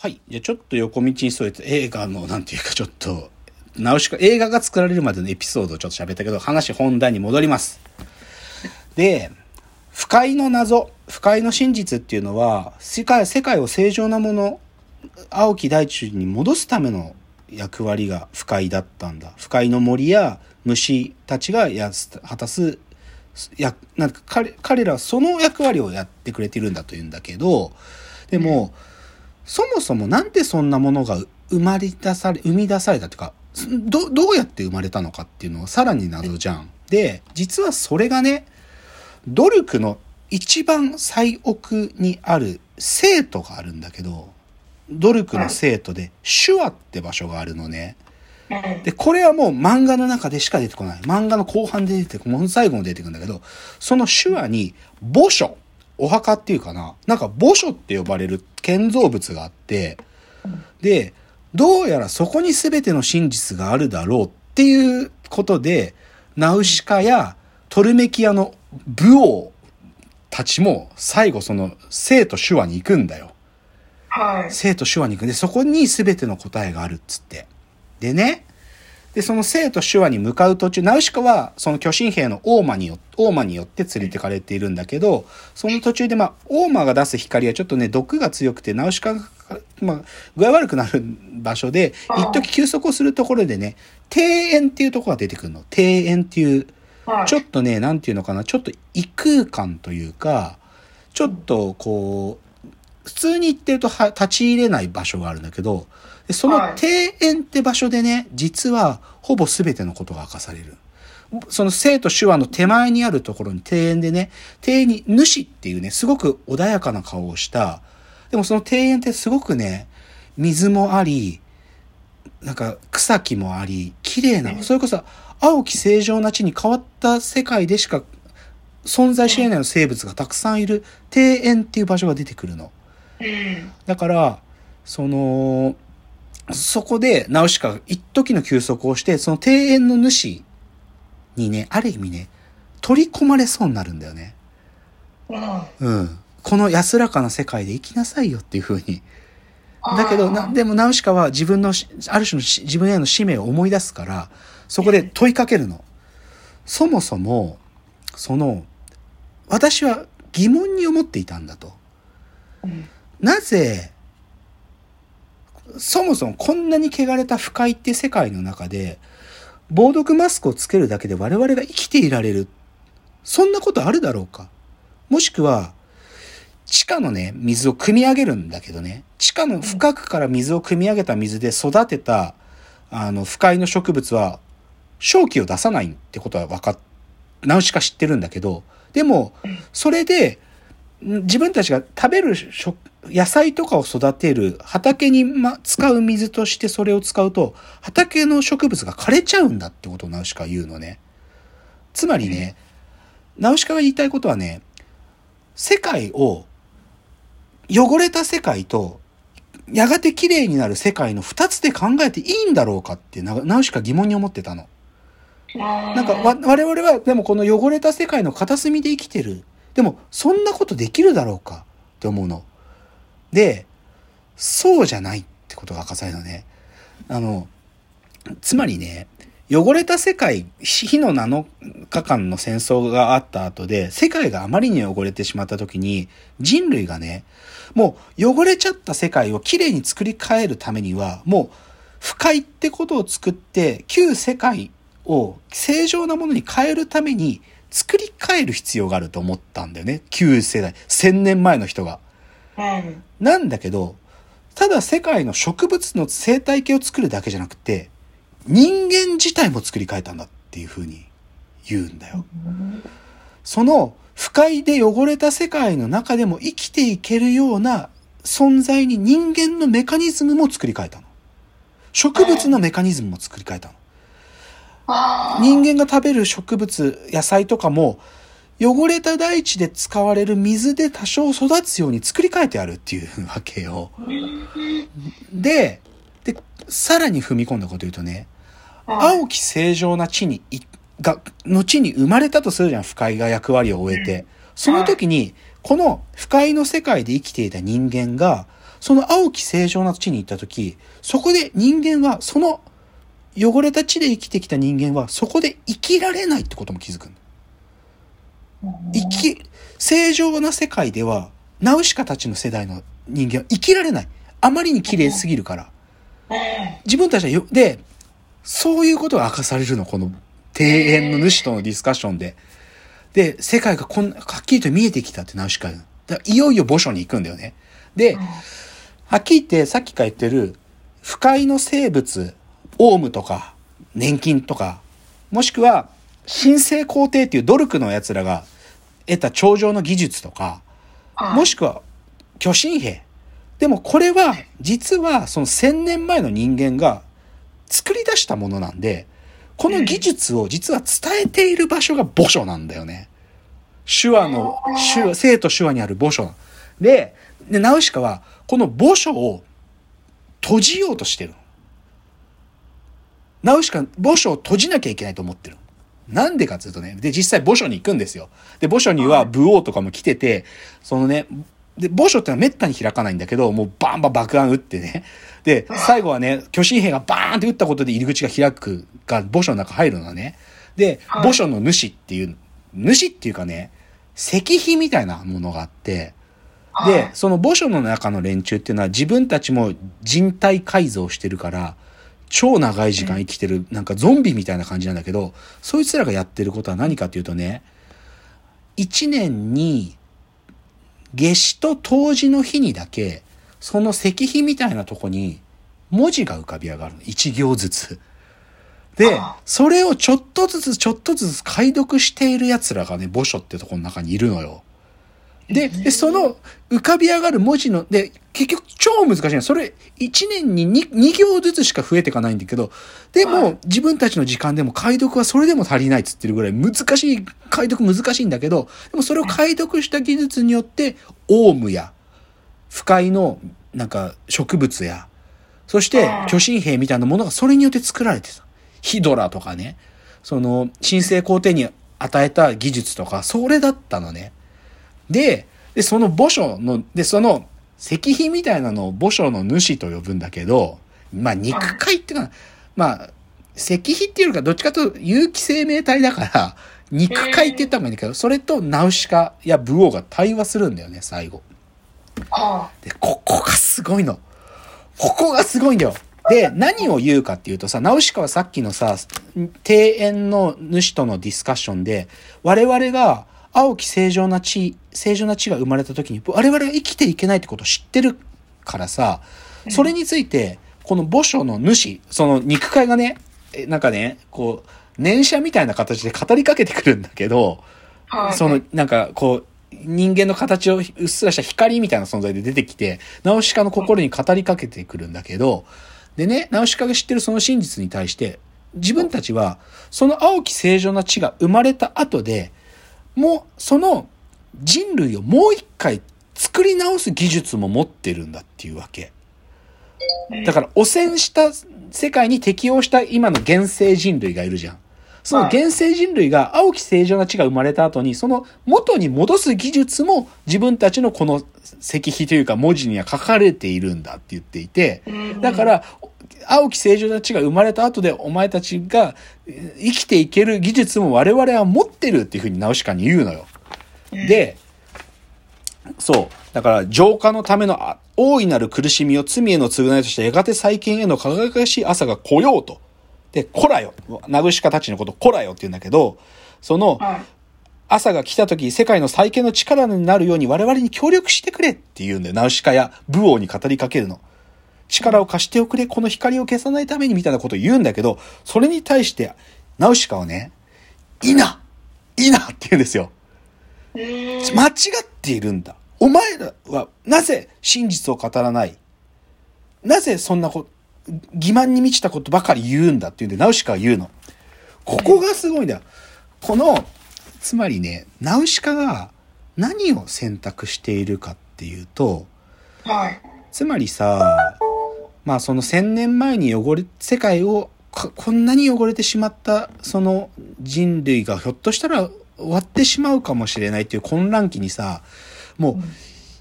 はい。じゃあちょっと横道にそれて映画の、なんていうかちょっと、ナウシカ、映画が作られるまでのエピソードをちょっと喋ったけど、話本題に戻ります。で、不快の謎、不快の真実っていうのは、世界、世界を正常なもの、青木大地に戻すための役割が不快だったんだ。不快の森や虫たちがや果たす、や、なんか彼、彼らはその役割をやってくれてるんだというんだけど、でも、そもそもなんでそんなものが生まれ出され、生み出されたというか、ど、どうやって生まれたのかっていうのはさらに謎じゃん。で、実はそれがね、努力の一番最奥にある生徒があるんだけど、努力の生徒で手話って場所があるのね。で、これはもう漫画の中でしか出てこない。漫画の後半で出てくる、もう最後も出てくるんだけど、その手話に墓所、お墓っていうかな、なんか墓所って呼ばれる建造物があって、で、どうやらそこに全ての真実があるだろうっていうことで、ナウシカやトルメキアの武王たちも最後その生と手話に行くんだよ。はい。生と手話に行くんで、そこに全ての答えがあるっつって。でね、で、その生と手話に向かう途中、ナウシカはその巨神兵のオーマによオーマによって連れてかれているんだけど、その途中でまあ、オーマが出す光はちょっとね、毒が強くて、ナウシカが、まあ、具合悪くなる場所で、一時休息をするところでね、庭園っていうところが出てくるの。庭園っていう、はい。ちょっとね、なんていうのかな、ちょっと異空間というか、ちょっとこう、普通に行ってるとは立ち入れない場所があるんだけど、でそのはい庭園って場所でね、実はほぼ全てのことが明かされる。その生と手話の手前にあるところに庭園でね、庭園に主っていうね、すごく穏やかな顔をした、でもその庭園ってすごくね、水もあり、なんか草木もあり、綺麗な、それこそ青き正常な地に変わった世界でしか存在し得ない生物がたくさんいる庭園っていう場所が出てくるの。うん。だから、その、そこでナウシカが一時の休息をして、その庭園の主にね、ある意味ね、取り込まれそうになるんだよね。うん。うん。この安らかな世界で生きなさいよっていう風に。だけど、な、でもナウシカは自分のし、ある種のし自分への使命を思い出すから、そこで問いかけるの。そもそも、その、私は疑問に思っていたんだと。うんなぜ、そもそもこんなに汚れた不快って世界の中で、防毒マスクをつけるだけで我々が生きていられる。そんなことあるだろうか。もしくは、地下のね、水を汲み上げるんだけどね、地下の深くから水を汲み上げた水で育てた、あの、不快の植物は、正気を出さないってことは分かっ、ナウシカ知ってるんだけど、でも、それで、自分たちが食べる食野菜とかを育てる畑に、ま、使う水としてそれを使うと、畑の植物が枯れちゃうんだってことをナウシカは言うのね。つまりね、ナウシカが言いたいことはね、世界を、汚れた世界と、やがて綺麗になる世界の二つで考えていいんだろうかってナウシカ疑問に思ってたの。なんか我々はでもこの汚れた世界の片隅で生きてる。でもそんなことできるだろうかって思うの。で、そうじゃないってことが明かされるのね。あの、つまりね、汚れた世界、火の7日間の戦争があった後で、世界があまりに汚れてしまった時に、人類がね、もう汚れちゃった世界をきれいに作り変えるためには、もう不快ってことを作って、旧世界を正常なものに変えるために作り変える必要があると思ったんだよね。旧世代、千年前の人が。うん。なんだけど、ただ世界の植物の生態系を作るだけじゃなくて、人間自体も作り変えたんだっていうふうに言うんだよ。その不快で汚れた世界の中でも生きていけるような存在に人間のメカニズムも作り変えたの。植物のメカニズムも作り変えたの。人間が食べる植物、野菜とかも、汚れた大地で使われる水で多少育つように作り変えてあるっていうわけよ。で、で、さらに踏み込んだこと言うとね、青き正常な地にい、が、の地に生まれたとするじゃん、不快が役割を終えて。その時に、この不快の世界で生きていた人間が、その青き正常な地に行った時、そこで人間は、その汚れた地で生きてきた人間は、そこで生きられないってことも気づくんだ。生き、正常な世界では、ナウシカたちの世代の人間は生きられない。あまりに綺麗すぎるから。自分たちはよ、で、そういうことが明かされるの、この庭園の主とのディスカッションで。で、世界がこんな、はっきりと見えてきたってナウシカいよいよ墓所に行くんだよね。で、はっきり言って、さっきから言ってる、不快の生物、オウムとか、年金とか、もしくは、神聖皇帝っていうドルクの奴らが得た頂上の技術とか、もしくは、巨神兵。でもこれは、実はその千年前の人間が作り出したものなんで、この技術を実は伝えている場所が墓所なんだよね。手話の、手話、生と手話にある墓所。で、で、ナウシカは、この墓所を閉じようとしてる。ナウシカ、墓所を閉じなきゃいけないと思ってる。なんでかっていうとね、で、実際墓所に行くんですよ。で、墓所には武王とかも来てて、そのね、で、墓所ってのは滅多に開かないんだけど、もうバンバン爆弾撃ってね。で、最後はね、巨神兵がバーンって撃ったことで入り口が開くが墓所の中入るのね。で、墓所の主っていう、主っていうかね、石碑みたいなものがあって、で、その墓所の中の連中っていうのは自分たちも人体改造してるから、超長い時間生きてる、なんかゾンビみたいな感じなんだけど、そいつらがやってることは何かっていうとね、一年に夏至と冬至の日にだけ、その石碑みたいなとこに文字が浮かび上がるの。一行ずつ。で、それをちょっとずつちょっとずつ解読している奴らがね、墓所ってとこの中にいるのよ。で、で、その浮かび上がる文字の、で、結局超難しいの。それ、1年に 2, 2行ずつしか増えていかないんだけど、でも、自分たちの時間でも解読はそれでも足りないっつってるぐらい難しい、解読難しいんだけど、でもそれを解読した技術によって、オウムや、不快の、なんか、植物や、そして、巨神兵みたいなものがそれによって作られてた。ヒドラとかね、その、神聖皇帝に与えた技術とか、それだったのね。で、で、その墓所の、で、その石碑みたいなのを墓所の主と呼ぶんだけど、まあ肉塊っていうかな、まあ、石碑っていうよりかどっちかというと有機生命体だから、肉塊って言った方がいいんだけど、それとナウシカやブオウが対話するんだよね、最後。で、ここがすごいの。ここがすごいんだよ。で、何を言うかっていうとさ、ナウシカはさっきのさ、庭園の主とのディスカッションで、我々が青き正常な地、正常な地が生まれた時に、我々が生きていけないってことを知ってるからさ、それについて、この墓所の主、その肉塊がね、えなんかね、こう、念写みたいな形で語りかけてくるんだけど、その、なんか、こう、人間の形をうっすらした光みたいな存在で出てきて、ナウシカの心に語りかけてくるんだけど、でね、ナウシカが知ってるその真実に対して、自分たちは、その青き正常な地が生まれた後で、もう、その人類をもう一回作り直す技術も持ってるんだっていうわけ。だから、汚染した世界に適応した今の現世人類がいるじゃん。その現世人類が青き正常な地が生まれた後に、その元に戻す技術も自分たちのこの石碑というか文字には書かれているんだって言っていて、だから、青き正常な地が生まれた後でお前たちが生きていける技術も我々は持ってるっていうふうにナウシカに言うのよ。で、そう。だから、浄化のためのあ大いなる苦しみを罪への償いとして、やがて再建への輝かしい朝が来ようと。で、来らよ。ナウシカたちのこと来らよって言うんだけど、その、朝が来た時、世界の再建の力になるように我々に協力してくれって言うんだよ。ナウシカや武王に語りかけるの。力を貸しておくれ、この光を消さないためにみたいなことを言うんだけど、それに対して、ナウシカはね、いな、いなって言うんですよ。間違っているんだ。お前らはなぜ真実を語らない？なぜそんなこと、欺瞞に満ちたことばかり言うんだっていうんで、ナウシカは言うの。ここがすごいんだよ。この、つまりね、ナウシカが何を選択しているかっていうと、はい。つまりさ、まあその千年前に汚れ、世界をここんなに汚れてしまったその人類がひょっとしたら終わってしまうかもしれないっていう混乱期にさ、もう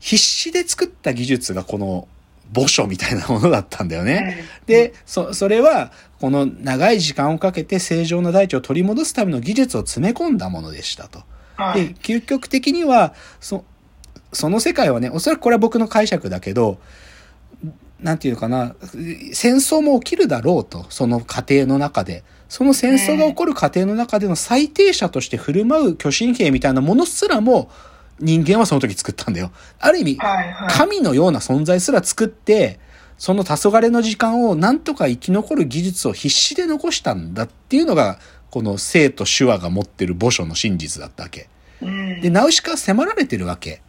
必死で作った技術がこの墓所みたいなものだったんだよね。で、そ、それは、この長い時間をかけて正常な大地を取り戻すための技術を詰め込んだものでしたと。で、はい。究極的には、そ、その世界はね、おそらくこれは僕の解釈だけど、なんていうのかな、戦争も起きるだろうと、その過程の中で。その戦争が起こる過程の中での最低者として振る舞う巨神兵みたいなものすらも、人間はその時作ったんだよ。ある意味。神のような存在すら作って、その黄昏の時間をなんとか生き残る技術を必死で残したんだっていうのが、この生と手話が持ってる墓所の真実だったわけ。うん。で、ナウシカは迫られてるわけ。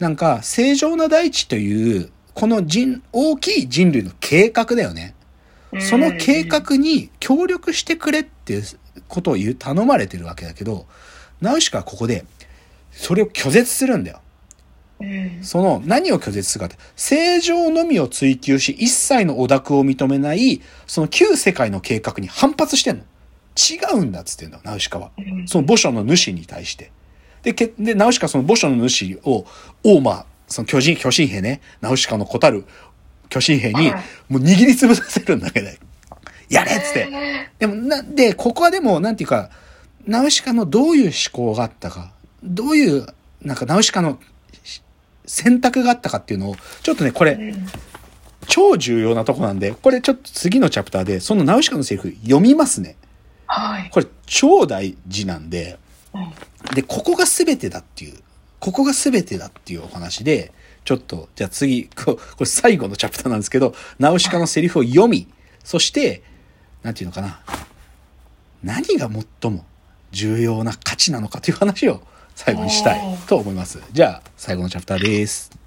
なんか、正常な大地という、この人、大きい人類の計画だよね。その計画に協力してくれっていうことを言う、頼まれてるわけだけど、ナウシカはここで、それを拒絶するんだよ。うん。その何を拒絶するかって、正常のみを追求し、一切のオダクを認めない、その旧世界の計画に反発してんの。違うんだっつってんだ、ナウシカは。うんその墓所の主に対して。で、けで、ナウシカはその墓所の主を、オーマー、その巨人、巨神兵ね、ナウシカの子たる巨神兵にはい、もう握りつぶさせるんだけど、やれっつって。でも、な、で、ここはでも、なんていうか、ナウシカのどういう思考があったか、どういう、なんかナウシカのし選択があったかっていうのを、ちょっとね、これ、うん。超重要なとこなんで、これちょっと次のチャプターで、そのナウシカのセリフ読みますね。はい。これ超大事なんで、うん。で、ここが全てだっていう、ここが全てだっていうお話で、ちょっと、じゃあ次、ここれ最後のチャプターなんですけど、ナウシカのセリフを読み、そして、なんていうのかな、何が最も重要な価値なのかという話を最後にしたいと思います。じゃあ、最後のチャプターです。